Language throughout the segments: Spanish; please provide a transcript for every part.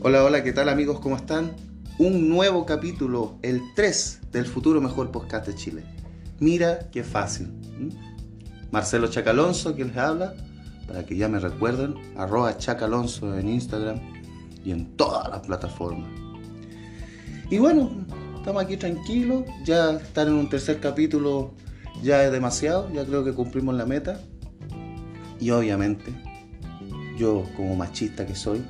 Hola, hola, ¿qué tal amigos? ¿Cómo están? Un nuevo capítulo, el 3 del futuro mejor podcast de Chile. Mira qué fácil. Marcelo Chacalonso, que les habla, para que ya me recuerden, arroba Chacalonso en Instagram y en todas las plataformas. Y bueno, estamos aquí tranquilos, ya estar en un tercer capítulo ya es demasiado, ya creo que cumplimos la meta. Y obviamente, yo como machista que soy,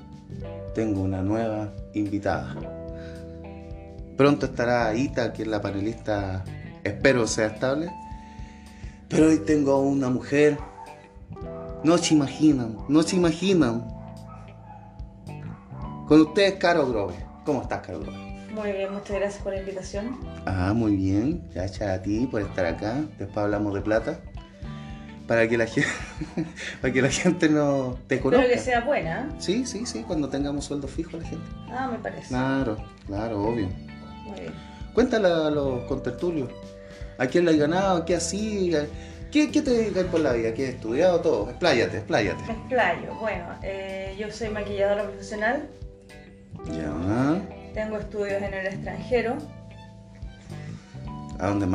tengo una nueva invitada. Pronto estará Ita, que es la panelista, espero sea estable. Pero hoy tengo a una mujer, no se imaginan, no se imaginan. Con ustedes, Caro Grove. ¿Cómo estás, Caro Grove? Muy bien, muchas gracias por la invitación. Ah, muy bien. Gracias a ti por estar acá. Después hablamos de plata. Para que la gente, para que la gente no te conozca. Espero que sea buena. ¿eh? Sí, sí, sí, cuando tengamos sueldo fijo la gente. Ah, me parece. Claro, claro, obvio. Muy bien. Cuéntale a los contertulios. ¿A quién le has ganado? ¿Qué así? ¿Qué, qué te dedicas por la vida? ¿Qué has estudiado todo? Expláyate, expláyate. Me explayo. Bueno, eh, yo soy maquilladora profesional. Ya. Tengo estudios en el extranjero. ¿A dónde? Mm,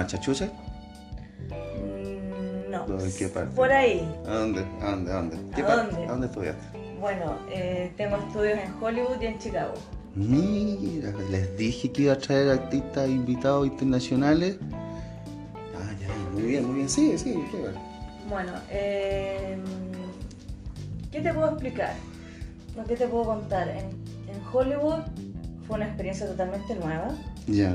no. ¿En qué parte? Por ahí. ¿A dónde? ¿A dónde? ¿A dónde? ¿A dónde? ¿A dónde estudiaste? Bueno, eh, tengo estudios en Hollywood y en Chicago. Mira, les dije que iba a traer artistas invitados internacionales. Ah, ya, muy bien, muy bien. Sí, sí, qué bueno. Bueno, eh, ¿qué te puedo explicar? ¿O ¿Qué te puedo contar? En, en Hollywood fue una experiencia totalmente nueva. Ya.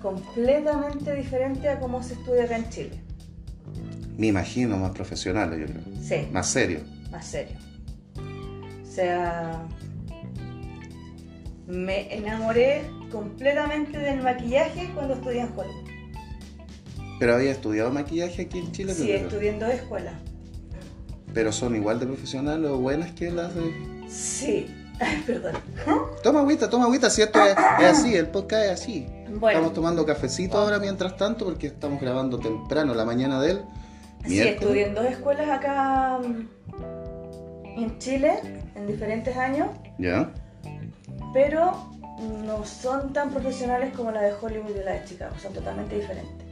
completamente diferente a cómo se estudia acá en Chile. Me imagino más profesionales, yo creo. Sí, Más serio. más serio. O sea, me enamoré completamente del maquillaje cuando estudié en Hollywood. Pero había estudiado maquillaje aquí en Chile. Sí, estudié en dos escuelas. Pero son igual de profesionales o buenas que las de. Sí, Ay, perdón. Toma agüita, toma agüita, si esto es, es así, el podcast es así. Bueno, Estamos tomando cafecito ahora mientras tanto porque estamos grabando temprano, la mañana del sí, estudié en dos escuelas acá mm, en Chile, en diferentes años, Ya. pero no son tan profesionales como la de Hollywood y la de Chicago, son totalmente diferentes.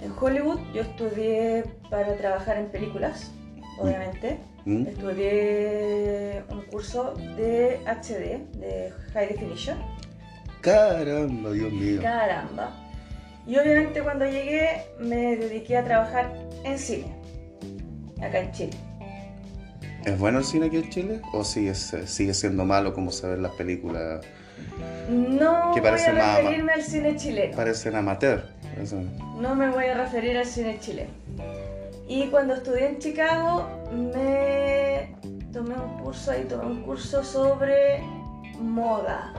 En Hollywood yo estudié para trabajar en películas, obviamente. ¿Mm? Estudié un curso de HD, de High Definition. Caramba, Dios mío. Caramba. Y obviamente cuando llegué me dediqué a trabajar en cine, acá en Chile. ¿Es bueno el cine aquí en Chile? ¿O sigue, sigue siendo malo como se ven las películas? No Que voy parece a referirme al cine chileno. Parecen amateur. parecen- No me voy a referir al cine chileno. Y cuando estudié en Chicago, me tomé un curso ahí, tomé un curso sobre moda.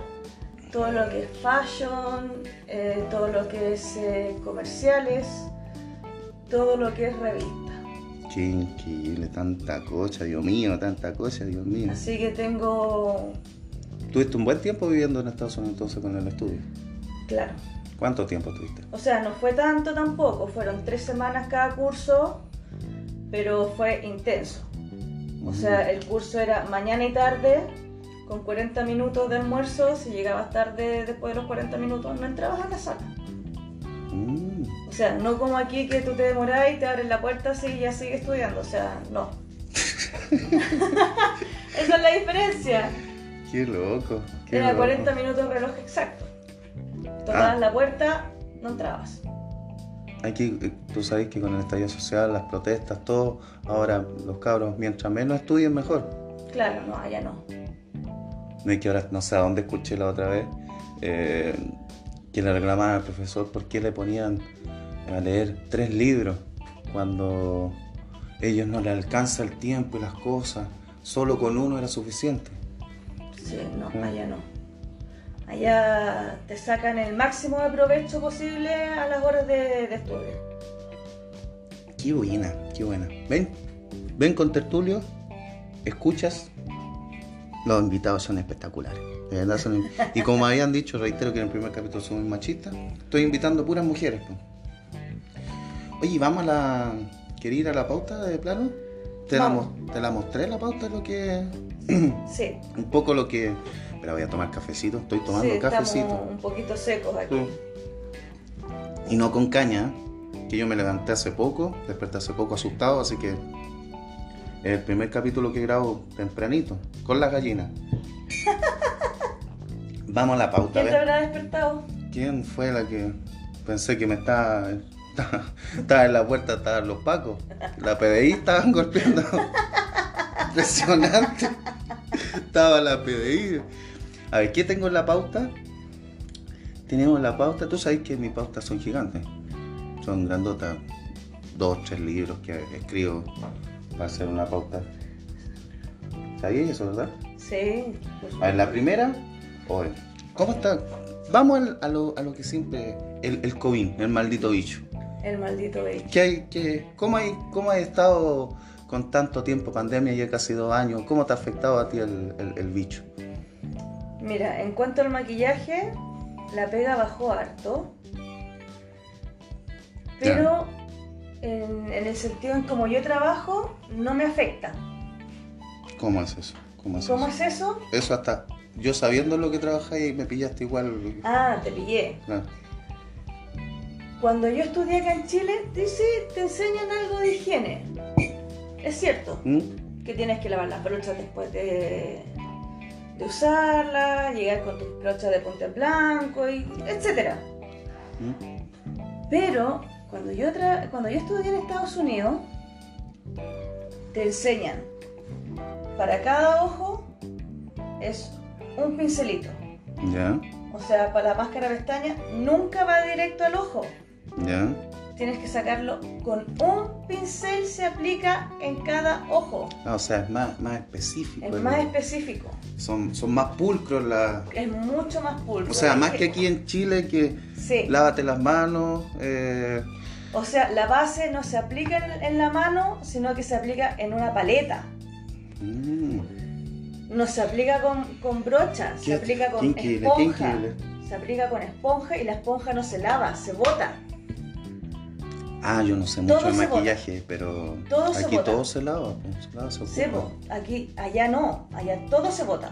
Todo lo que es fashion, eh, todo lo que es eh, comerciales, todo lo que es revista. Qué increíble, tanta cosa, Dios mío, tanta cosa, Dios mío. Así que tengo, Tuviste un buen tiempo viviendo en Estados Unidos entonces con el estudio. claro, ¿Cuánto tiempo tuviste? O sea, no fue tanto tampoco, fueron tres semanas cada curso, pero fue intenso. O sea, el curso era mañana y tarde, con 40 minutos de almuerzo, si llegabas tarde después de los 40 minutos no entrabas a la sala. Mm, O sea, no como aquí que tú te demorás y te abren la puerta así y ya sigues estudiando, o sea, no. Esa es la diferencia. qué loco. Qué Era loco. 40 minutos reloj exacto. Tocabas Ah. la puerta, no entrabas. Aquí, eh, tú sabes que con el estallido social, las protestas, todo, ahora los cabros, mientras menos estudien, mejor. Claro, no, allá no. No que ahora, no sé a dónde escuché la otra vez, eh, que le reclamaban al profesor por qué le ponían a leer tres libros cuando ellos no le alcanza el tiempo y las cosas, solo con uno era suficiente. Sí, no, allá no. Allá te sacan el máximo de provecho posible a las horas de, de estudio. Qué buena, qué buena. Ven, ven con tertulio, escuchas. Los invitados son espectaculares. de verdad son- Y como habían dicho, reitero que en el primer capítulo soy muy machista, estoy invitando puras mujeres. Oye, vamos a la. ¿Quería ir a la pauta de plano? ¿Te la, Vamos. mo- ¿Te la mostré la pauta lo que Sí. Un poco lo que... Pero voy a tomar cafecito, estoy tomando sí, cafecito. Un poquito secos aquí. Sí. Y no con caña, que yo me levanté hace poco, desperté hace poco asustado, así que el primer capítulo que grabo tempranito, con las gallinas. Vamos a la pauta, ¿Quién te habrá despertado? ¿Quién fue la que pensé que me estaba... Estaba en la puerta, estaban los pacos. La PDI estaban golpeando. Impresionante. Estaba la PDI. A ver, ¿qué tengo en la pauta? Tenemos la pauta. Tú sabes que mis pautas son gigantes. Son grandotas. Dos, tres libros que escribo para hacer una pauta. ¿Sabías eso, verdad? Sí. por A ver, la primera. Oye, ¿cómo está? Vamos al- a lo, a lo que siempre. El, el COVID, el maldito bicho. El maldito bicho. ¿Qué hay, qué, cómo, hay, ¿Cómo has estado con tanto tiempo, pandemia, ya casi dos años? ¿Cómo te ha afectado a ti el, el- el bicho? Mira, en cuanto al maquillaje, la pega bajó harto. Pero en, en el sentido en como yo trabajo, no me afecta. ¿Cómo es eso? ¿Cómo es ¿Cómo eso? es eso? Eso hasta. Yo sabiendo lo que trabajáis me pillaste igual. Ah, te pillé. Cuando yo estudié acá en Chile, sí, te enseñan algo de higiene. Es cierto ¿Mm? que tienes que lavar las brochas después de, de usarlas, llegar con tus brochas de punta en blanco, y etcétera. ¿Mm? Pero cuando yo, tra- cuando yo estudié en Estados Unidos, te enseñan, para cada ojo es un pincelito. ¿Ya? O sea, para la máscara pestaña nunca va directo al ojo. ¿Ya? Tienes que sacarlo con un pincel, se aplica en cada ojo. Ah, o sea, es más, más específico. Es más específico. son, son más pulcros las. Es mucho más pulcro. O sea, más que aquí en Chile que Sí. lávate las manos. eh, O sea, la base no se aplica en, en la mano, sino que se aplica en una paleta. mm, No se aplica con, con brocha, se aplica con increíble, esponja. Se aplica con esponja y la esponja no se lava, se bota. Ah, yo no sé Todo mucho de maquillaje, pero Todo aquí todo se lava. se lava, se Sí, aquí, allá no, allá todo se bota.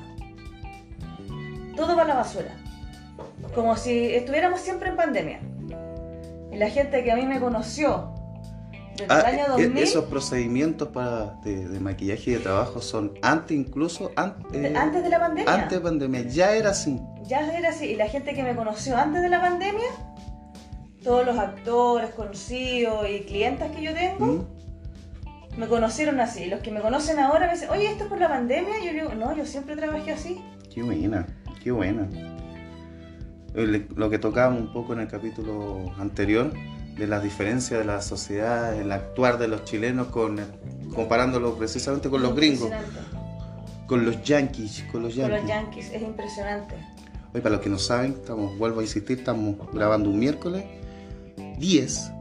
Todo va a la basura. Como si estuviéramos siempre en pandemia. La gente que a mí me conoció desde Ah, el año e- 2000, esos procedimientos para, de, de maquillaje y de trabajo son antes incluso, an- eh, antes de la pandemia, antes de pandemia, ya era así. ya era así. Y la gente que me conoció antes de la pandemia, todos los actores conocidos y clientes que yo tengo, ¿Mm? me conocieron así. Los que me conocen ahora me dicen, oye, ¿esto es por la pandemia? Yo digo, no, yo siempre trabajé así. Qué buena, qué buena. El- Lo que tocábamos un poco en el capítulo anterior, de las diferencias de la sociedad, el actuar de los chilenos con comparándolo precisamente con los gringos, con los yankees, con los Con yankees. los yankees, es impresionante. Hoy para los que no saben, estamos, vuelvo a insistir, estamos grabando un miércoles 10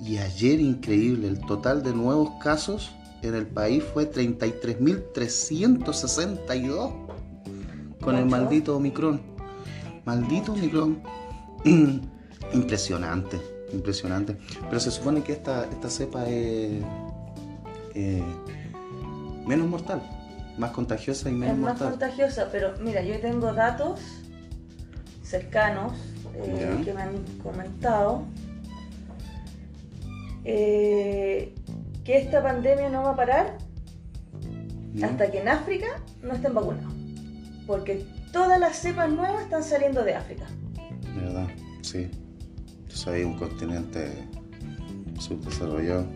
y ayer increíble, el total de nuevos casos en el país fue 33.362 con el maldito Omicron. Maldito Omicron. impresionante, impresionante. Pero se supone que esta, esta cepa es eh, menos mortal, más contagiosa y menos es más mortal. contagiosa, pero mira, yo tengo datos cercanos eh, que me han comentado eh, que esta pandemia no va a parar hasta que en África no estén vacunados. Porque todas las cepas nuevas están saliendo de África. De verdad, sí. Yo sabía un continente subdesarrollado.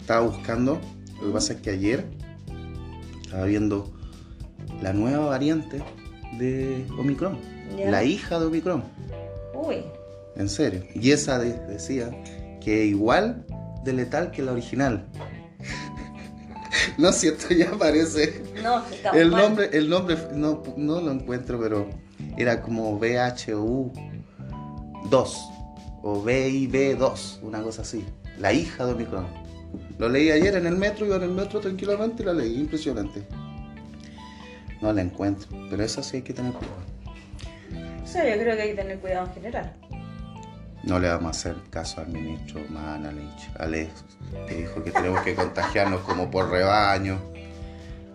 Estaba buscando, lo que pasa es que ayer estaba viendo la nueva variante de Omicron, Ya. la hija de Omicron, Uy, en serio. Y esa de- decía que igual de letal que la original. No, si esto ya parece. no, está El mal. nombre, el nombre no, no lo encuentro, pero era como VHU 2 o VIB 2, una cosa así. La hija de Omicron. Lo leí ayer en el metro, iba en el metro tranquilamente y la leí, impresionante. No la encuentro, pero esa sí hay que tener cuidado. O sea, yo creo que hay que tener cuidado en general. No le vamos a hacer caso al ministro Manalich, Alex, que dijo que tenemos que contagiarnos como por rebaño.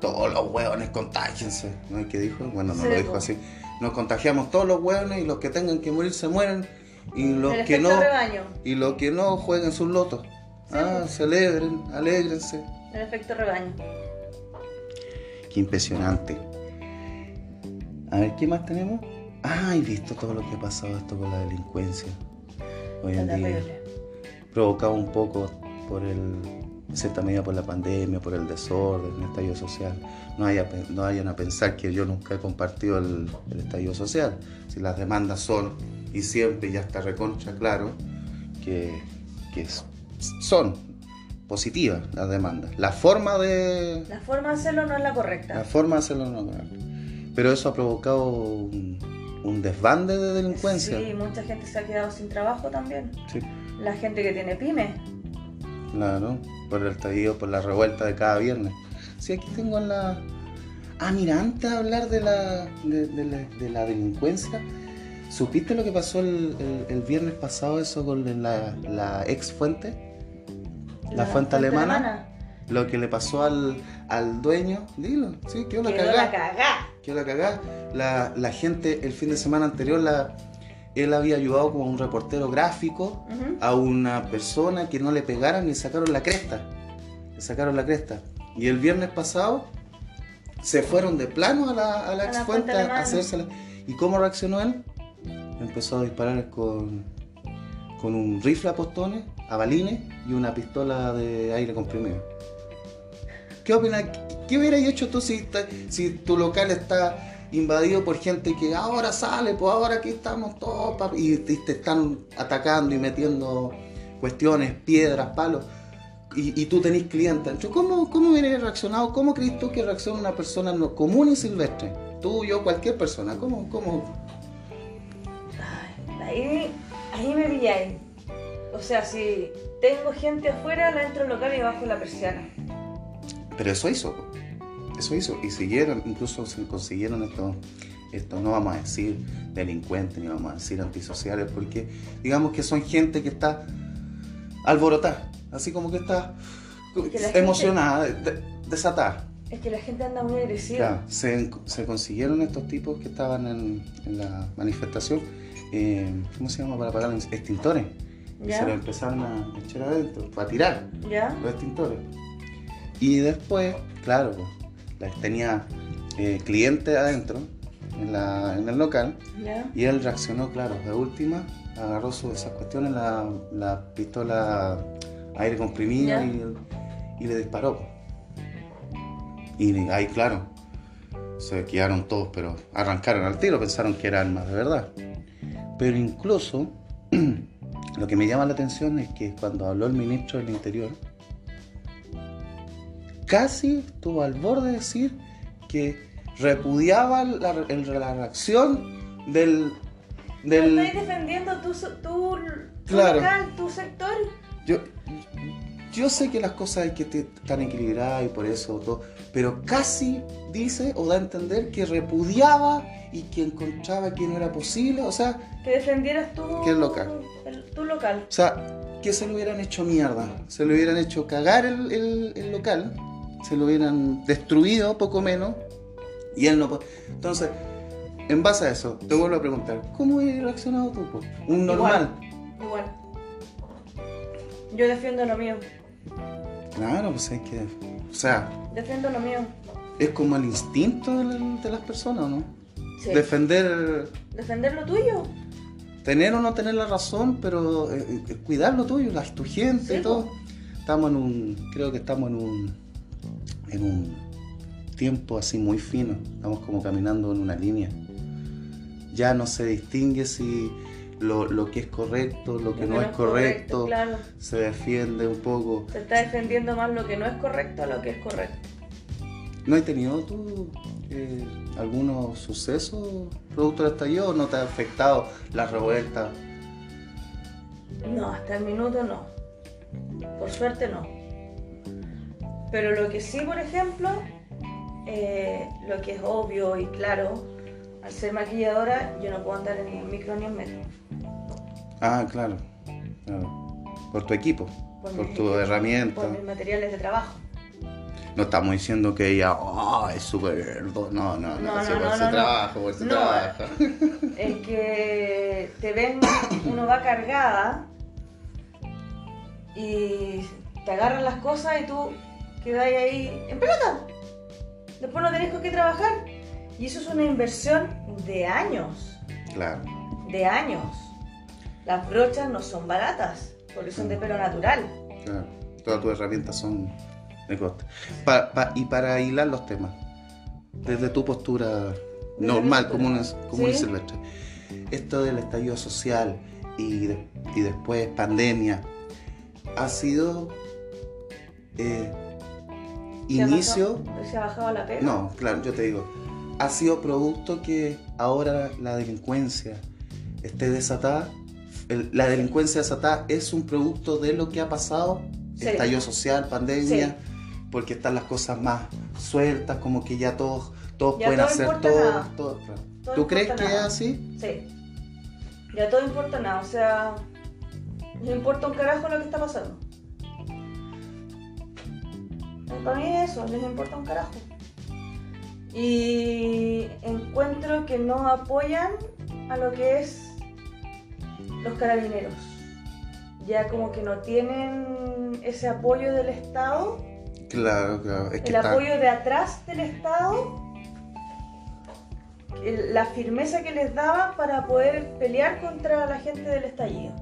todos los hueones contágiense. ¿No es que dijo? Bueno, no Sí, lo dijo po. así. Nos contagiamos todos los hueones y los que tengan que morir se mueren y los El que no rebaño. y los que no jueguen sus lotos. ah, pues. celebren, alégrense. El efecto rebaño. Qué impresionante. A ver, ¿qué más tenemos? Ay, visto todo lo que ha pasado esto con la delincuencia hoy en día. terrible. Provocado un poco por el, en cierta medida por la pandemia, por el desorden, el estallido social. No, haya, no vayan a pensar que yo nunca he compartido el, el estallido social. Si las demandas son, y siempre ya está recontra claro, que, que es- son positivas las demandas. La forma de, La forma de hacerlo no es la la correcta. forma de hacerlo no correcto. Pero eso ha provocado un, un desbande de delincuencia. Sí, mucha gente se ha quedado sin trabajo también. Sí, La gente que tiene pyme. claro. Por el estallido, por la revuelta de cada viernes. Sí, aquí tengo en la. Ah, mira, antes de hablar de la, de, de la, de la delincuencia, ¿supiste lo que pasó el, el- el viernes pasado eso con la, la ex fuente? La, fuente, alemana. Lo que le pasó al, al dueño, dilo, sí, quedó la cagá. Quedó la cagá. La, la gente el fin de semana anterior, la, él había ayudado como un reportero gráfico a una persona que no le pegaran y sacaron la cresta. Le sacaron la cresta. Y el viernes pasado se fueron de plano a la, a la ex fuente a hacérsela. ¿Y cómo reaccionó él? Empezó a disparar con, con un rifle a postones, a balines y una pistola de aire comprimido. ¿Qué opinas? ¿Qué, hubieras hecho tú si, tu local está invadido por gente que ahora sale, pues ahora aquí estamos todos pa-", y te, están atacando y metiendo cuestiones, piedras, palos? Y, tú tenés clientes. Entonces, ¿Cómo, ¿Cómo hubieras reaccionado? ¿Cómo crees tú que reacciona una persona común y silvestre? Tú, yo, cualquier persona. ¿Cómo, cómo? Ahí, ahí me pilláis. O sea, si tengo gente afuera, la entro al local y bajo la persiana. Pero eso hizo. Eso hizo. Y siguieron, incluso se consiguieron estos, estos, no vamos a decir delincuentes, ni vamos a decir antisociales, porque digamos que son gente que está alborotada, así como que está que gente- emocionada, de- desatada. Es que la gente anda muy agresiva. Claro, se, se consiguieron estos tipos que estaban en, en la manifestación, eh, ¿cómo se llama? Para apagar los extintores. Y se los empezaron a echar adentro, para tirar ¿Ya? los extintores. Y después, claro, pues, tenía eh, clientes adentro, en, la- en el local, y él reaccionó, claro, de última, agarró su, esas cuestiones, la, la pistola aire comprimido y, y le disparó. Y ahí, claro, se quedaron todos, pero arrancaron al tiro, pensaron que eran armas de verdad. Pero incluso, lo que me llama la atención es que cuando habló el ministro del Interior, casi estuvo al borde de decir que repudiaba la, la reacción del... ¿Tú del estás defendiendo tu, tu, tu Claro. local, tu sector? yo, yo sé que las cosas hay que estar equilibradas y por eso todo, pero casi dice o da a entender que repudiaba y que encontraba que no era posible, o sea, Que defendieras tu, Que el local. el- tu local. O sea, que se lo hubieran hecho mierda, se lo hubieran hecho cagar el, el- el local, se lo hubieran destruido poco menos, y él no... po- Entonces, en base a eso, te vuelvo a preguntar, ¿cómo hubieras reaccionado tú? po? Un normal. Igual. Yo defiendo lo mío. Claro, pues es que... O sea, Defiendo lo mío. es como el instinto de, la- de las personas, ¿no? Sí. Defender, Defender lo tuyo. tener o no tener la razón, pero eh, eh, cuidar lo tuyo, la, tu gente Sí, todo. Estamos en un, creo que estamos en un, en un tiempo así muy fino. Estamos como caminando en una línea. Ya no se distingue si lo, lo que es correcto, lo que no es correcto, Claro. se defiende un poco. Se está defendiendo más lo que no es correcto a lo que es correcto. ¿No has tenido tú eh, algunos sucesos producto del estallido? ¿No te ha afectado la revuelta? No, hasta el minuto no. Por suerte no. Pero lo que sí, por ejemplo, eh, lo que es obvio y claro, al ser maquilladora, yo no puedo andar en el micro ni en metro. Ah, claro. claro. Por tu equipo, por, mis tu herramienta. Por mis materiales de trabajo. No estamos diciendo que ella oh, es súper. No, no, no, No, no, por no, no. trabajo, por su No. trabajo. Es que te ven, uno va cargada y te agarran las cosas y tú quedas ahí en pelota. Después no tenés con qué trabajar. Y eso es una inversión de años, Claro. de años. Las brochas no son baratas, porque son de pelo natural. Claro, todas tus herramientas son de coste. Pa- pa- y para hilar los temas, desde tu postura normal, común, común y Sí. silvestre, esto del estallido social y, de- y después pandemia, ha sido eh, ¿Se ha inicio. bajado- ¿Se ha bajado la pega? No, claro, yo te digo, ha sido producto que ahora la delincuencia esté desatada. El- la delincuencia desatada es un producto de lo que ha pasado, Sí. estallido social, pandemia, Sí. porque están las cosas más sueltas, como que ya todos, todos Ya pueden todo hacer todo. ¿Tú crees que es así? Sí. Ya todo importa nada, o sea, les importa un carajo lo que está pasando. Eh, Para mí es eso, les importa un carajo. Y encuentro que no apoyan a lo que es los carabineros. Ya como que no tienen ese apoyo del Estado, Claro, claro. Es que el está- apoyo de atrás del Estado, la firmeza que les daba para poder pelear contra la gente del estallido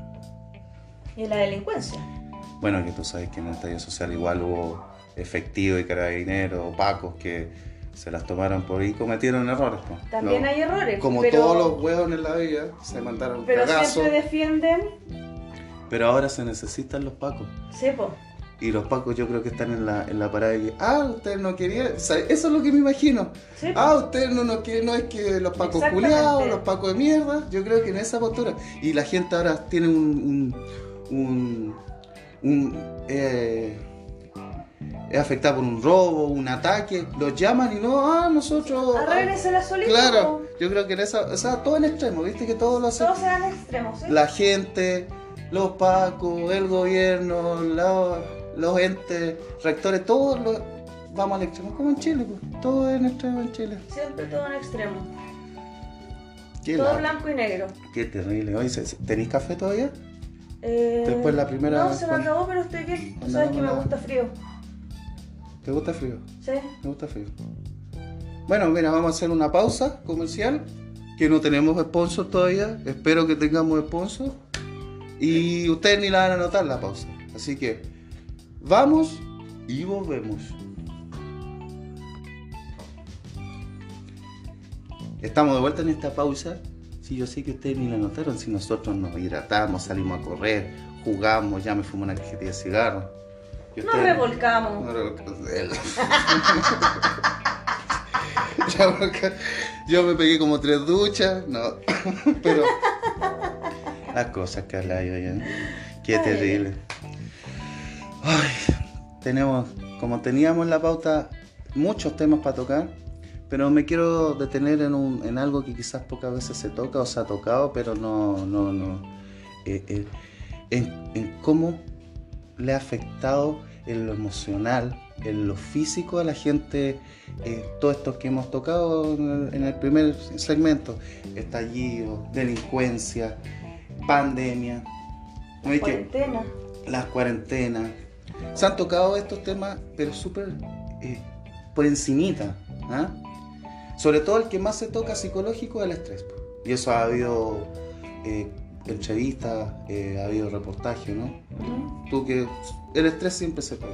y la delincuencia. Bueno, que tú sabes que en el estallido social igual hubo efectivos y carabineros, pacos que se las tomaron por ahí y cometieron errores. También No. hay errores, Como pero, todos los huevos en la vida, se mandaron pero siempre defienden, Pero ahora se necesitan los pacos. sepo, Y los pacos yo creo que están en la, en la parada de que, ah, ustedes no querían, o sea, eso es lo que me imagino. sepo. Ah, ustedes no nos quieren, no es que los pacos culiados, los pacos de mierda, yo creo que en esa postura. Y la gente ahora tiene un, un, un, un, eh, es afectada por un robo, un ataque, los llaman y no, ah, nosotros... ah, Arréglensela solito. Claro, yo creo que en esa, o sea, todo en extremo, viste que todo lo hace Todos se dan extremos, ¿sí? la gente, los pacos, el gobierno, la- los entes, rectores, todos los, vamos al extremo, como en Chile, pues, todo en extremo en Chile. Siempre todo en extremo. Qué, Todo la- blanco y negro. qué terrible. Oye, ¿se- se- ¿tenéis café todavía? Eh, Después la primera No, se me acabó, pero estoy bien. Sabes que me gusta frío. ¿Te gusta frío? ¿Sí? Me gusta frío. Bueno, mira, vamos a hacer una pausa comercial, que no tenemos sponsor todavía. Espero que tengamos sponsor. Y ustedes ni la van a notar la pausa. Así que vamos y volvemos. Estamos de vuelta en esta pausa. Sí, yo sé que ustedes ni la notaron. Si nosotros nos hidratamos, salimos a correr, jugamos, ya me fumé una cajetilla de cigarro. Nos revolcamos. no, no, Ya, porque Yo me pegué como tres duchas, no. Pero las cosas que habla yo ya. Qué Ay. terrible. Ay, tenemos, como teníamos en la pauta, muchos temas para tocar, pero me quiero detener en, un, en algo que quizás pocas veces se toca o se ha tocado, pero no, no, no. Eh, eh, en, en cómo le ha afectado en lo emocional, en lo físico a la gente, eh, todo esto que hemos tocado en el, primer segmento, estallido, delincuencia, pandemia, Cuarentena. las cuarentenas. Se han tocado estos temas, pero súper eh, por encimita. ¿ah? Sobre todo el que más se toca psicológico es el estrés. Y eso ha habido eh, entrevistas, eh, ha habido reportajes, ¿no? Ujú. Tú que el estrés siempre se toca.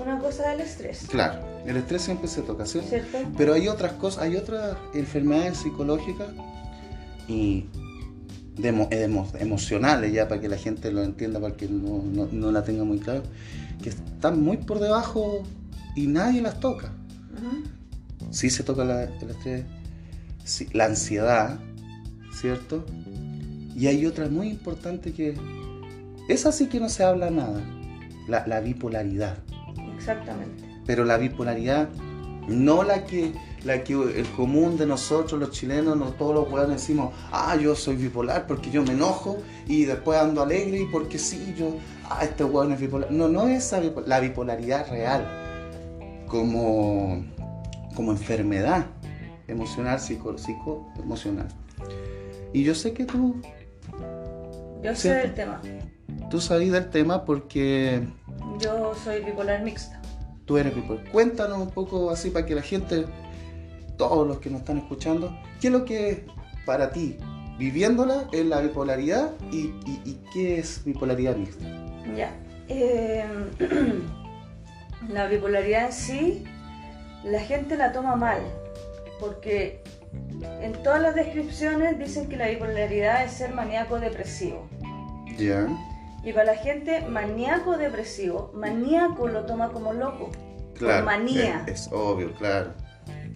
Una cosa del estrés. Claro, el estrés siempre se toca, ¿cierto? ¿Cierto? Pero hay otras cosas, hay otras enfermedades psicológicas y de emo- emo- emocionales, ya para que la gente lo entienda, para que no, no- no la tenga muy claro, que están muy por debajo y nadie las toca. Ujú. Sí se toca la, el estrés, sí, la ansiedad, ¿cierto? Y hay otra muy importante que es así que no se habla nada, la, la bipolaridad Exactamente. pero la bipolaridad, no la que, la que el común de nosotros los chilenos, no todos los hueones decimos, ah, yo soy bipolar porque yo me enojo y después ando alegre y porque sí, yo, ah, este hueón es bipolar. No, no es la bipolaridad real. como, como enfermedad emocional, psico, psicoemocional. Y yo sé que tú... Yo sé del tema. Tú sabes del tema porque... Yo soy bipolar mixta. Tú eres bipolar. Cuéntanos un poco así para que la gente, todos los que nos están escuchando, ¿qué es lo que para ti, viviéndola, es la bipolaridad y, qué es bipolaridad mixta? Ya. Em, la bipolaridad en sí, la gente la toma mal, porque en todas las descripciones dicen que la bipolaridad es ser maníaco depresivo. Ya. Y para la gente maníaco depresivo, maníaco lo toma como loco. Claro. manía. Es, obvio, claro.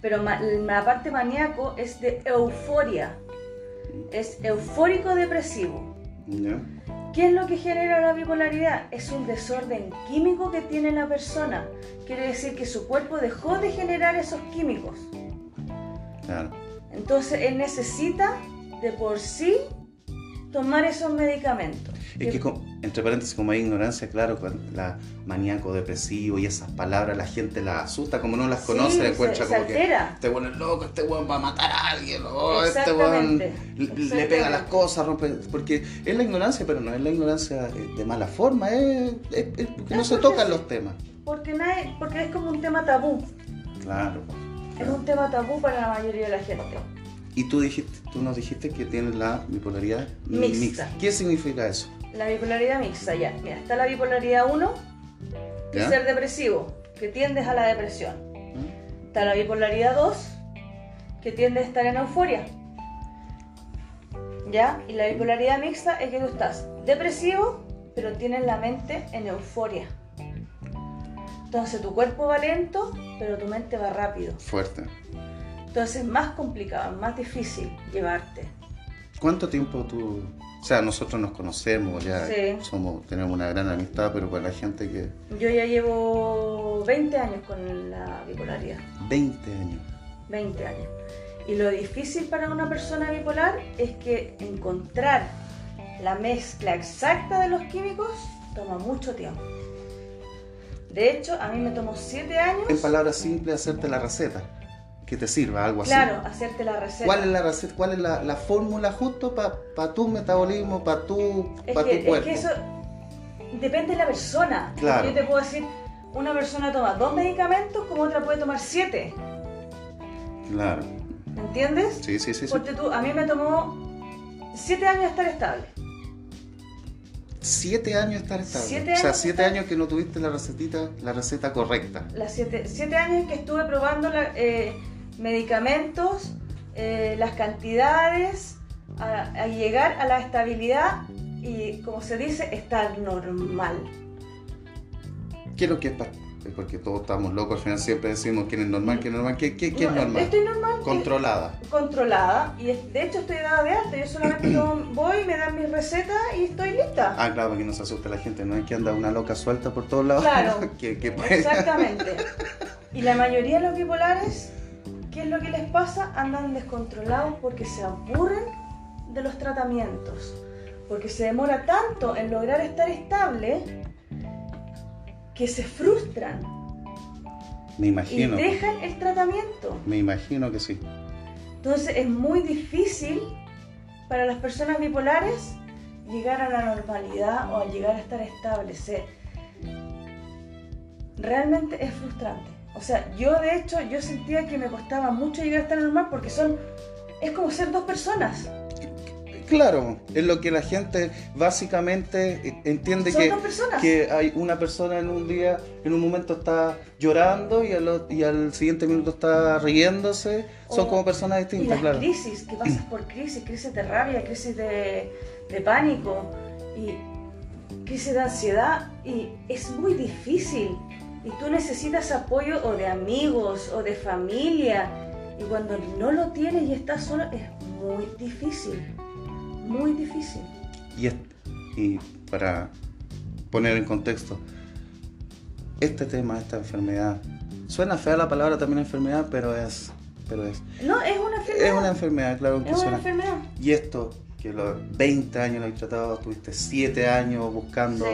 Pero la parte maníaco es de euforia. Es eufórico depresivo. Ya. ¿Qué es lo que genera la bipolaridad? Es un desorden químico que tiene la persona. Quiere decir que su cuerpo dejó de generar esos químicos. Claro. Entonces él necesita de por sí tomar esos medicamentos. Es que, entre paréntesis, como hay ignorancia, claro, la maníaco depresivo y esas palabras la gente las asusta, como no las conoce, encuentra como que este weón es loco, este weón va a matar a alguien, oh, este weón le pega las cosas, rompe, porque es la ignorancia, pero no es la ignorancia de mala forma, es, que no se tocan los temas. Porque, nadie, porque es como un tema tabú. Claro. Es un tema tabú para la mayoría de la gente. Y tú, dijiste, tú nos dijiste que tienes la bipolaridad mixta. ¿Qué significa eso? La bipolaridad mixta, ya. Mira, está la bipolaridad 1, que es ser depresivo, que tiendes a la depresión. ¿Mm? Está la bipolaridad 2, que tiende a estar en euforia. ¿Ya? Y la bipolaridad mixta es que tú estás depresivo, pero tienes la mente en euforia. Entonces tu cuerpo va lento, pero tu mente va rápido. Fuerte. Entonces es más complicado, más difícil llevarte. ¿Cuánto tiempo tú, o sea, nosotros nos conocemos, ya somos, tenemos una gran amistad, pero para la gente que... Yo ya llevo 20 años con la bipolaridad. 20 años. 20 años. Y lo difícil para una persona bipolar es que encontrar la mezcla exacta de los químicos toma mucho tiempo. De hecho, a mí me tomó siete años. En palabras simples, hacerte la receta. Que te sirva, algo así. Claro, hacerte la receta. ¿Cuál es la receta? ¿Cuál es la, fórmula justo para tu metabolismo, para tu, tu cuerpo? Es que eso depende de la persona. Claro. Yo te puedo decir, una persona toma dos medicamentos, como otra puede tomar siete. Claro. ¿Entiendes? Sí, sí, sí. Porque tú, a mí me tomó siete años estar estable siete años estar estable. o sea, siete años que no tuviste la recetita, la receta correcta. Las siete, siete años que estuve probando eh, medicamentos, eh, las cantidades, a, llegar a la estabilidad y, como se dice, estar normal. ¿Qué es lo que es porque todos estamos locos, al final siempre decimos quién es normal, quién es normal, ¿qué, qué, es normal? Estoy normal. Controlada. Controlada, y de hecho estoy dada de alta, yo solamente voy, me dan mi receta y estoy lista. Ah, claro, que no se asuste la gente, no es que anda una loca suelta por todos lados. Claro, exactamente. Y la mayoría de los bipolares, ¿qué es lo que les pasa? Andan descontrolados porque se aburren de los tratamientos, porque se demora tanto en lograr estar estable que se frustran. Me imagino. Y dejan el tratamiento. Me imagino que sí. Entonces es muy difícil para las personas bipolares llegar a la normalidad o a llegar a estar estables. Realmente es frustrante. O sea, yo de hecho yo sentía que me costaba mucho llegar a estar normal porque son es como ser dos personas. Claro, es lo que la gente básicamente entiende que, que hay una persona en un día, en un momento está llorando y al, y al siguiente minuto está riéndose. Son como personas distintas, y las crisis, que pasas por crisis, crisis de rabia, crisis de, de pánico y crisis de ansiedad y es muy difícil. Y tú necesitas apoyo o de amigos o de familia y cuando no lo tienes y estás solo es muy difícil muy difícil. Y, y para poner en contexto, este tema, esta enfermedad, suena fea la palabra también enfermedad, pero es... Pero es no, es una enfermedad. Es una enfermedad, claro que es una enfermedad. Y esto, que los 20 años lo he tratado, tuviste 7 años buscando,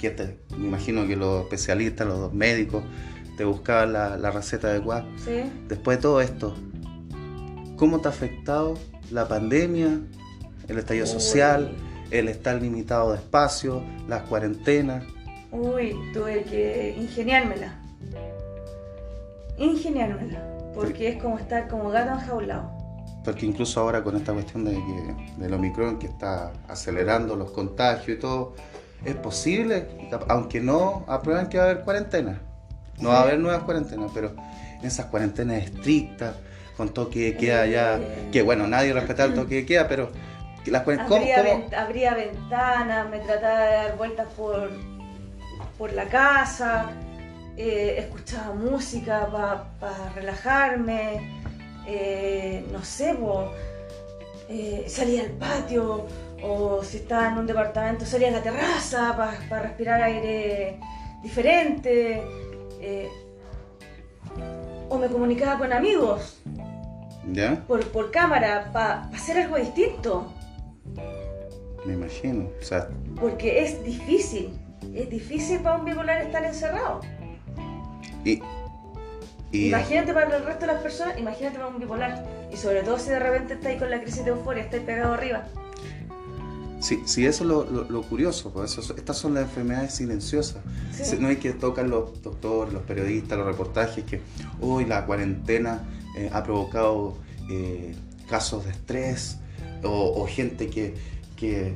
que te, me imagino que los especialistas, los médicos, te buscabas la, la receta adecuada. Sí. Después de todo esto, ¿cómo te ha afectado la pandemia, el estallido Uy. social, el estar limitado de espacio, las cuarentenas? Uy, tuve que ingeniármela. Ingeniármela. Porque es como estar como gato enjaulado. Porque incluso ahora con esta cuestión de que, del Omicron que está acelerando los contagios y todo, es posible, aunque no aprueban que va a haber cuarentena. No va a Sí. haber nuevas cuarentenas, pero en esas cuarentenas estrictas, con toque de queda ya, Eh. que bueno, nadie respeta el toque de queda, pero las cuaren- ¿cómo- Abría, cómo? abría ventanas, me trataba de dar vueltas por, por la casa, eh, escuchaba música para relajarme, eh, no sé, po, eh, salía al patio o si estaba en un departamento salía a la terraza para respirar aire diferente. o me comunicaba con amigos ¿Ya? por, por cámara para hacer algo distinto. Me imagino. O sea, Porque es difícil. Es difícil para un bipolar estar encerrado. y. y Imagínate para el resto de las personas, imagínate para un bipolar. Y sobre todo si de repente estáis con la crisis de euforia, estáis pegado arriba. Sí, sí, eso es lo, lo- lo curioso, pues eso- estas son las enfermedades silenciosas. Sí. No hay que tocar los doctores, los periodistas, los reportajes que hoy la cuarentena eh, ha provocado eh, casos de estrés o, o gente que, que,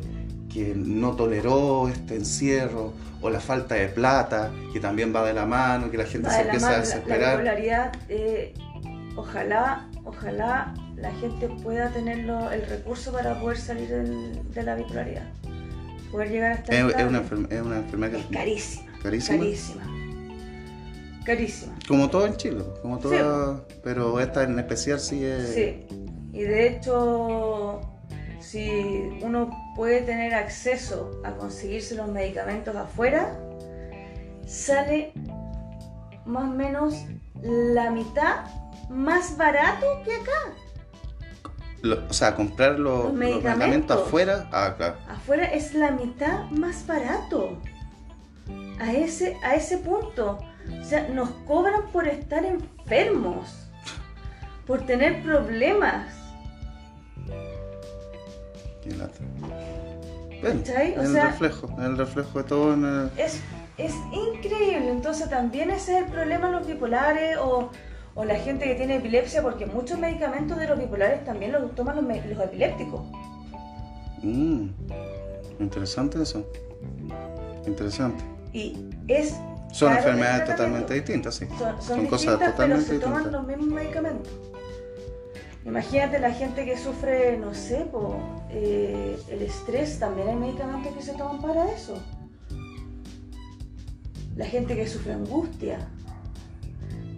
que no toleró este encierro o la falta de plata que también va de la mano, que la gente Va se empieza a mano, la- La, desesperar. bipolaridad, eh, ojalá, ojalá la gente pueda tener el recurso para poder salir del- de la bipolaridad. Poder llegar hasta Es, es una es una enfermedad Es carísima. carísima. Carísima. Carísima. Como todo en Chile, como todo, pero esta en especial sí es... Sí, y de hecho, si uno puede tener acceso a conseguirse los medicamentos afuera, sale más o menos la mitad más barato que acá. Lo- o sea, comprar los, Los los medicamentos. medicamentos afuera, ah, claro. Afuera es la mitad más barato. A ese, a ese punto. O sea, nos cobran por estar enfermos, por tener problemas. Qué lata. Bueno, ¿Cachai? O el sea- reflejo, el reflejo de todo en el- Es, es increíble. Entonces también ese es el problema en los bipolares o, o la gente que tiene epilepsia, porque muchos medicamentos de los bipolares también los toman los, los epilépticos. Mm, interesante eso. Interesante. Y es... Son enfermedades totalmente distintas, sí. Son, son Son cosas distintas, totalmente pero se toman distintas. los mismos medicamentos. Imagínate la gente que sufre, no sé, po, eh, el estrés, también hay medicamentos que se toman para eso. La gente que sufre angustia,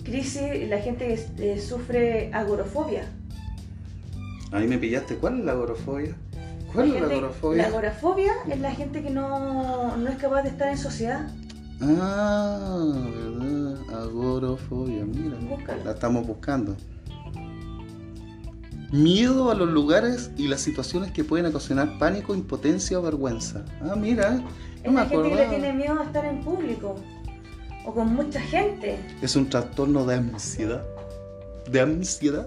crisis, la gente que eh, sufre agorafobia. Ahí me pillaste. ¿Cuál es la agorafobia? ¿Cuál La es la agorafobia? La agorafobia es la gente que no, no es capaz de estar en sociedad. Ah, verdad. Agorafobia, mira. Búscalo. La estamos buscando. Miedo a los lugares y las situaciones que pueden ocasionar pánico, impotencia o vergüenza. Ah, mira, no Es me la gente que le tiene miedo a estar en público o con mucha gente. Es un trastorno de ansiedad. De ansiedad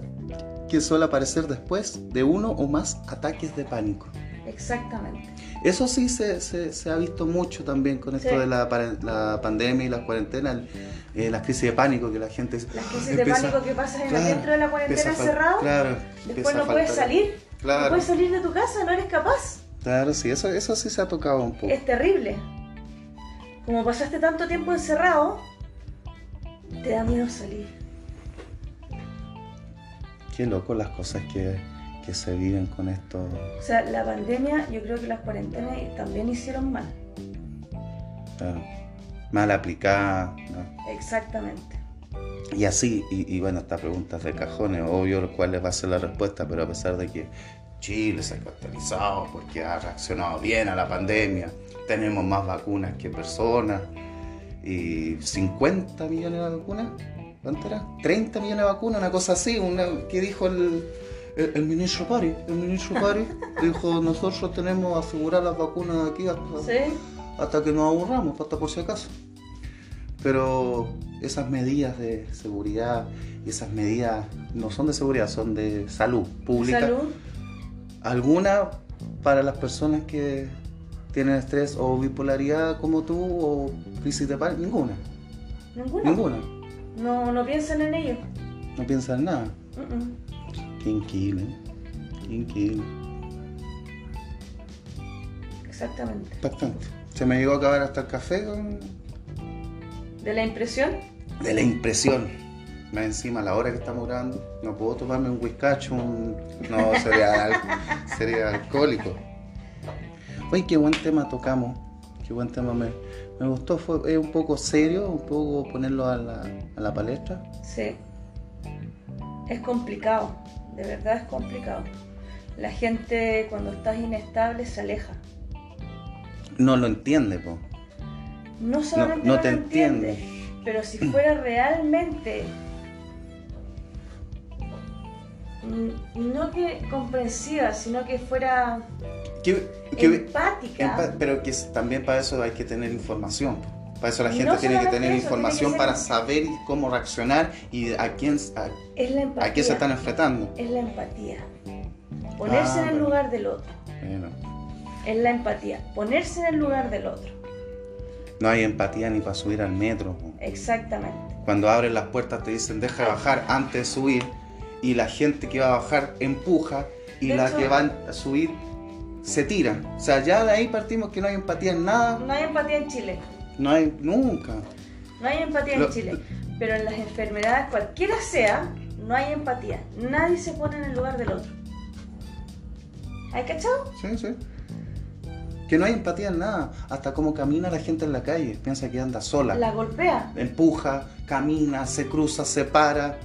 que suele aparecer después de uno o más ataques de pánico. Exactamente. Eso sí se, se- se ha visto mucho también con esto Sí. de la, pandemia y las cuarentenas, eh, las crisis de pánico que la gente Las crisis de pánico que claro, dentro de la cuarentena encerrado, Claro, después no puedes salir, no Claro, puedes salir de tu casa, no eres capaz. claro, sí, eso, eso sí se ha tocado un poco. Es terrible. Como pasaste tanto tiempo encerrado, te da miedo salir. Qué loco las cosas que, que se viven con esto. O sea, la pandemia, yo creo que las cuarentenas también hicieron mal. claro, mal aplicada. ¿no? Exactamente. Y así, y, y bueno, esta pregunta es de cajones, obvio cuál va a ser la respuesta, pero a pesar de que Chile se ha caracterizado porque ha reaccionado bien a la pandemia, tenemos más vacunas que personas, y 50 millones de vacunas, ¿cuánto era? 30 millones de vacunas, una cosa así, una, que dijo el, el, el ministro Pari, el ministro Pari dijo, nosotros tenemos asegurar las vacunas aquí hasta, ¿Sí? hasta que nos aburramos, hasta por si acaso. Pero esas medidas de seguridad y esas medidas no son de seguridad, son de salud pública. Salud. ¿Alguna para las personas que tienen estrés o bipolaridad como tú o crisis de pánico? Ninguna. Ninguna. Ninguna. No, no piensan en ello. No piensan en nada. Increíble. Qué increíble. Exactamente. Bastante. Se me llegó a acabar hasta el café con- De la impresión, de la impresión. Más encima, a la hora que estamos grabando, no puedo tomarme un whiskacho, un... No, sería, sería alcohólico. Oye, qué buen tema tocamos. Qué buen tema me, me gustó. Fue es un poco serio, un poco ponerlo a la, a la palestra. sí. Es complicado. De verdad es complicado. La gente cuando estás inestable se aleja. No lo entiende, po. No solamente no no, te lo entiende, entiende. pero si fuera realmente mm, no que comprensiva, sino que fuera ¿Qué- qué- empática. empa- pero que también para eso hay que tener información. Para eso la gente no tiene que tener eso, información que para saber cómo reaccionar y a quién, a, es la empatía. a quién se están enfrentando. Es la empatía. Ponerse Ah, en el bueno. lugar del otro. Bueno, Es la empatía. Ponerse en el lugar del otro. no hay empatía ni para subir al metro. Exactamente. Cuando abren las puertas te dicen deja de bajar antes de subir y la gente que va a bajar empuja y De la hecho- que va a subir se tira. O sea, ya de ahí partimos que no hay empatía en nada. No hay empatía en Chile. No hay nunca. No hay empatía Lo- en Chile. Pero en las enfermedades, cualquiera sea, no hay empatía. Nadie se pone en el lugar del otro. ¿Hay cachado? Sí, sí. Que no hay empatía en nada. Hasta cómo camina la gente en la calle. Piensa que anda sola. La golpea. Empuja, camina, se cruza, se para.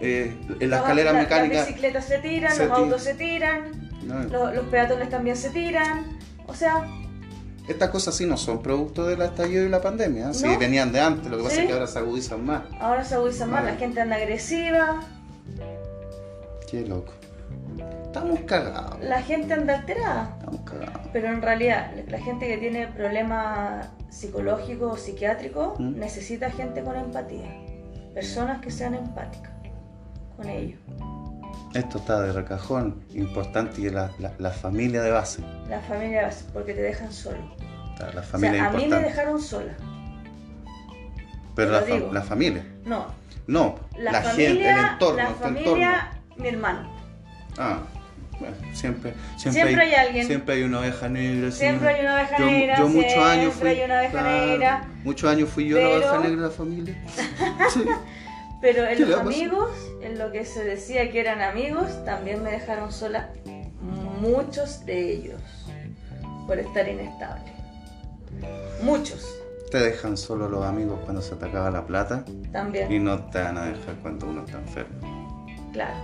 Eh, en la escalera la- mecánica. Las bicicletas se tiran, se los autos se tiran, No, los, los peatones también se tiran. O sea, Estas cosas sí no son producto del estallido y la pandemia. ¿eh? Sí, No. venían de antes. Lo que pasa Sí. es que ahora se agudizan más. ahora se agudizan más, la gente anda agresiva, Qué loco. Estamos cagados. la gente anda alterada. Estamos cagados. Pero en realidad, la gente que tiene problemas psicológicos o psiquiátricos ¿Mm? necesita gente con empatía. Personas que sean empáticas con ellos. Esto está de recajón. Importante y la, la, la familia de base. La familia, porque te dejan solo. La O familia sea, a mí me importante. dejaron sola. Pero la, fa- la familia. No, No, la, la, familia, gente, el entorno, la familia, mi hermano. entorno. Ah, bueno, siempre, siempre, Siempre hay alguien. Siempre hay una oveja negra. Siempre hay una oveja yo, negra, yo muchos años fui. hay una oveja claro, negra. Muchos años fui yo la Pero- oveja negra de la familia. Sí. Pero en ¿Qué los amigos, en lo que se decía que eran amigos, también me dejaron sola muchos de ellos por estar inestable. Muchos Te dejan solo los amigos cuando se te acaba la plata también, y no te van a dejar cuando uno está enfermo. claro.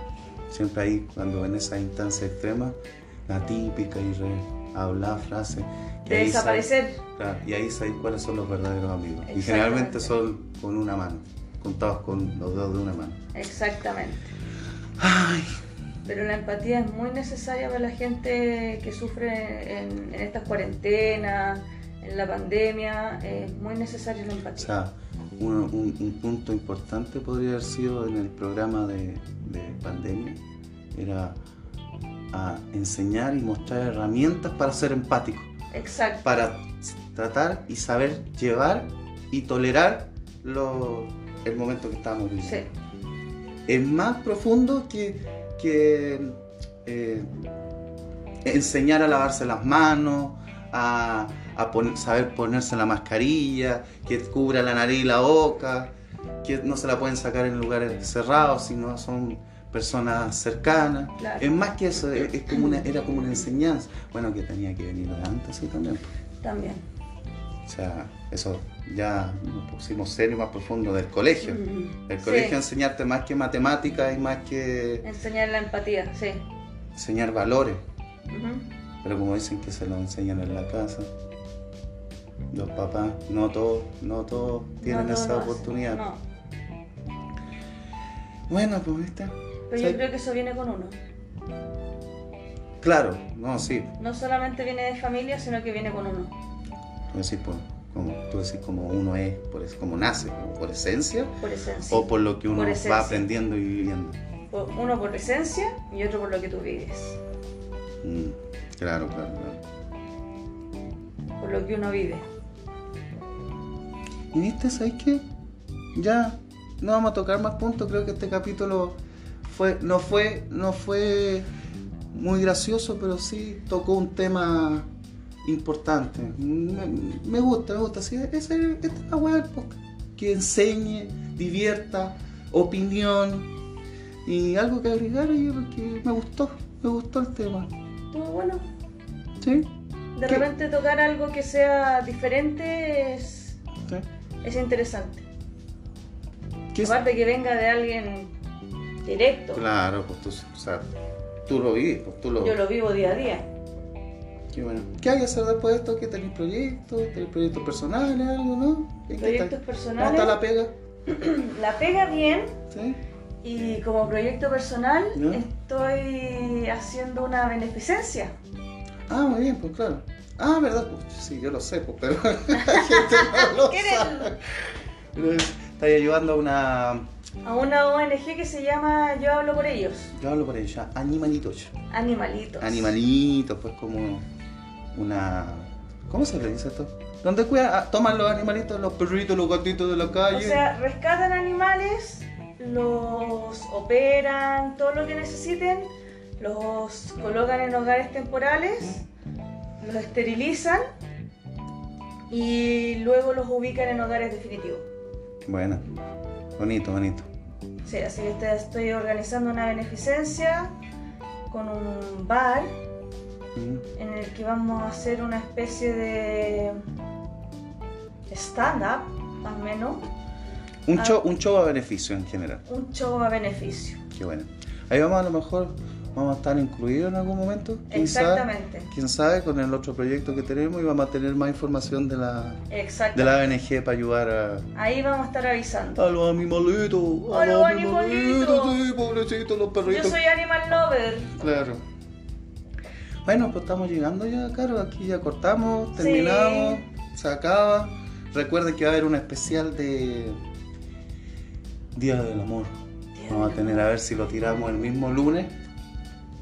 Siempre ahí, cuando en esa instancia extrema, la típica y re hablada frase. que De desaparecer. sabes- claro, y ahí sabes cuáles son los verdaderos amigos. Y generalmente son con una mano, contados con los dedos de una mano. Exactamente. Ay, Pero la empatía es muy necesaria para la gente que sufre en, en estas cuarentenas, en la pandemia. Es muy necesaria la o empatía. sea, un, un- un punto importante podría haber sido en el programa de, de pandemia, era a enseñar y mostrar herramientas para ser empático. Exacto. para tratar y saber llevar y tolerar lo- el momento que estábamos viviendo. Sí. Es más profundo que, que, eh, enseñar a lavarse las manos, a, saber ponerse la mascarilla, que cubra la nariz y la boca, que no se la pueden sacar en lugares cerrados, sino son personas cercanas. Claro. Es más que eso, es es como una, era como una enseñanza. Bueno, que tenía que venir de antes, sí, también. También. O sea, eso ya nos pusimos serio más profundo del colegio. Mm, El sí. colegio enseñarte más que matemáticas y más que Enseñar la empatía, sí. enseñar valores. Pero como dicen que se lo enseñan en la casa, los papás, no todos, no todos tienen No todos esa hacen. oportunidad. No, Bueno, pues viste. pero yo creo que eso viene con uno. Claro, no, sí. No solamente viene de familia, sino que viene con uno. Pues sí, pues, Como tú decís, como uno es, por, es- como nace, como por esencia, Por esencia. o por lo que uno va aprendiendo y viviendo. Uno por esencia y otro por lo que tú vives. Mm, claro, claro, claro. Por lo que uno vive. Y viste, ¿sabes qué? Ya, no vamos a tocar más puntos. Creo que este capítulo fue, no fue, no fue muy gracioso, pero sí tocó un tema importante. Me, me gusta, me gusta. Sí, esta es la podcast. Que enseñe, divierta, opinión y algo que agregar ahí porque me gustó, me gustó el tema. Estuvo bueno. ¿Sí? De ¿Qué? repente tocar algo que sea diferente es, ¿Sí? es interesante. ¿Qué es- Aparte que venga de alguien directo. Claro, pues tú, o sea, tú lo vivís, pues tú lo... Yo lo vivo día a día. Qué bueno. ¿Qué hay que hacer después de esto? ¿Qué tenéis proyectos? ¿Tenéis proyectos personales? ¿Algo, no? ¿Qué- qué Proyectos tal? ¿Cómo personales. está la pega? La pega bien ¿Sí? y como proyecto personal Ya. estoy haciendo una beneficencia. Ah, muy bien, pues claro. Ah, ¿verdad? Pues sí, yo lo sé, pues, pero la gente no lo sabe. Pero ayudando a una... A una ONG que se llama Yo hablo por ellos. Yo hablo por ella, animalitos. Animalitos. Animalitos, pues como una... ¿Cómo se le dice esto? ¿Dónde cuidan? Ah, toman los animalitos, los perritos, los gatitos de la O calle. sea, rescatan animales, los operan, todo lo que necesiten, los colocan en hogares temporales, los esterilizan y luego los ubican en hogares definitivos. Bueno, bonito, bonito. Sí, así que estoy organizando una beneficencia con un bar Mm. en el que vamos a hacer una especie de stand-up, o menos, Un, Ah. show, un show a beneficio en general. un show a beneficio. Qué bueno. Ahí vamos a lo mejor, vamos a estar incluidos en algún momento. ¿Quién sabe? Exactamente. Quién sabe con el otro proyecto que tenemos y vamos a tener más información de la, de la ONG para ayudar a, Ahí vamos a estar avisando. a los animalitos. A A los animalitos. animalitos, sí, pobrecitos los Yo perritos. soy animal lover. Claro. Bueno, pues estamos llegando ya, Caro. Aquí ya cortamos, Sí. terminamos, se acaba. Recuerden que va a haber un especial de Día del Amor. Vamos a tener a ver si lo tiramos el mismo lunes,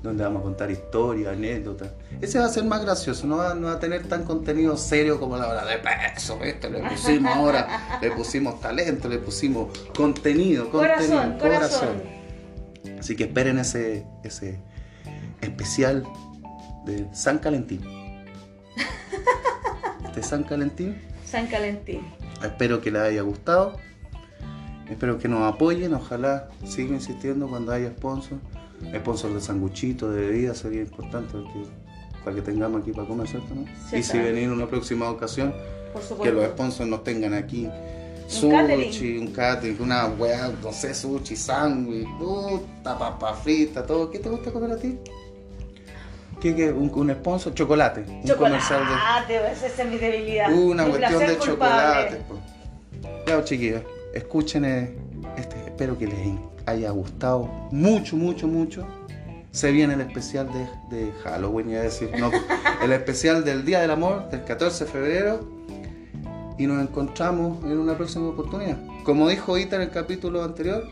donde vamos a contar historias, anécdotas. Ese va a ser más gracioso, no va, no va a tener tan contenido serio como la hora de peso, ¿viste? Le pusimos ahora, le pusimos talento, le pusimos contenido, Corazón, contenido, corazón. Así que esperen ese, ese especial de San Calentín. Este San Calentín. San Calentín. Espero que les haya gustado. Espero que nos apoyen. Ojalá sigan insistiendo cuando haya sponsor. Sponsor de sanguchito, de bebida sería importante porque- para que tengamos aquí para comer, ¿cierto? No? Sí, y si venir en una próxima ocasión, que los sponsors nos tengan aquí. Sushi, un catering, una weá, no sé, sushi, sándwich, puta, papa frita, todo. ¿Qué te gusta comer a ti? ¿Qué, qué? Un, un sponsor? Chocolate. Un comercial de. Chocolate, pues, esa es mi debilidad. Una Mi cuestión de culpable. chocolate. Ya, chiquillos, escuchen eh, este, espero que les haya gustado mucho, mucho, mucho. Se viene el especial de, de Halloween, iba a decir, no, el especial del Día del Amor, del 14 de febrero. Y nos encontramos en una próxima oportunidad. Como dijo Ita en el capítulo anterior,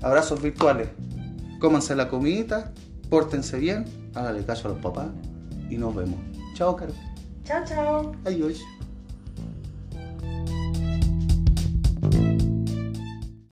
abrazos virtuales. Cómanse la comidita, pórtense bien, háganle caso a los papás y nos vemos. Chao, Caro. Chao, chao. Adiós.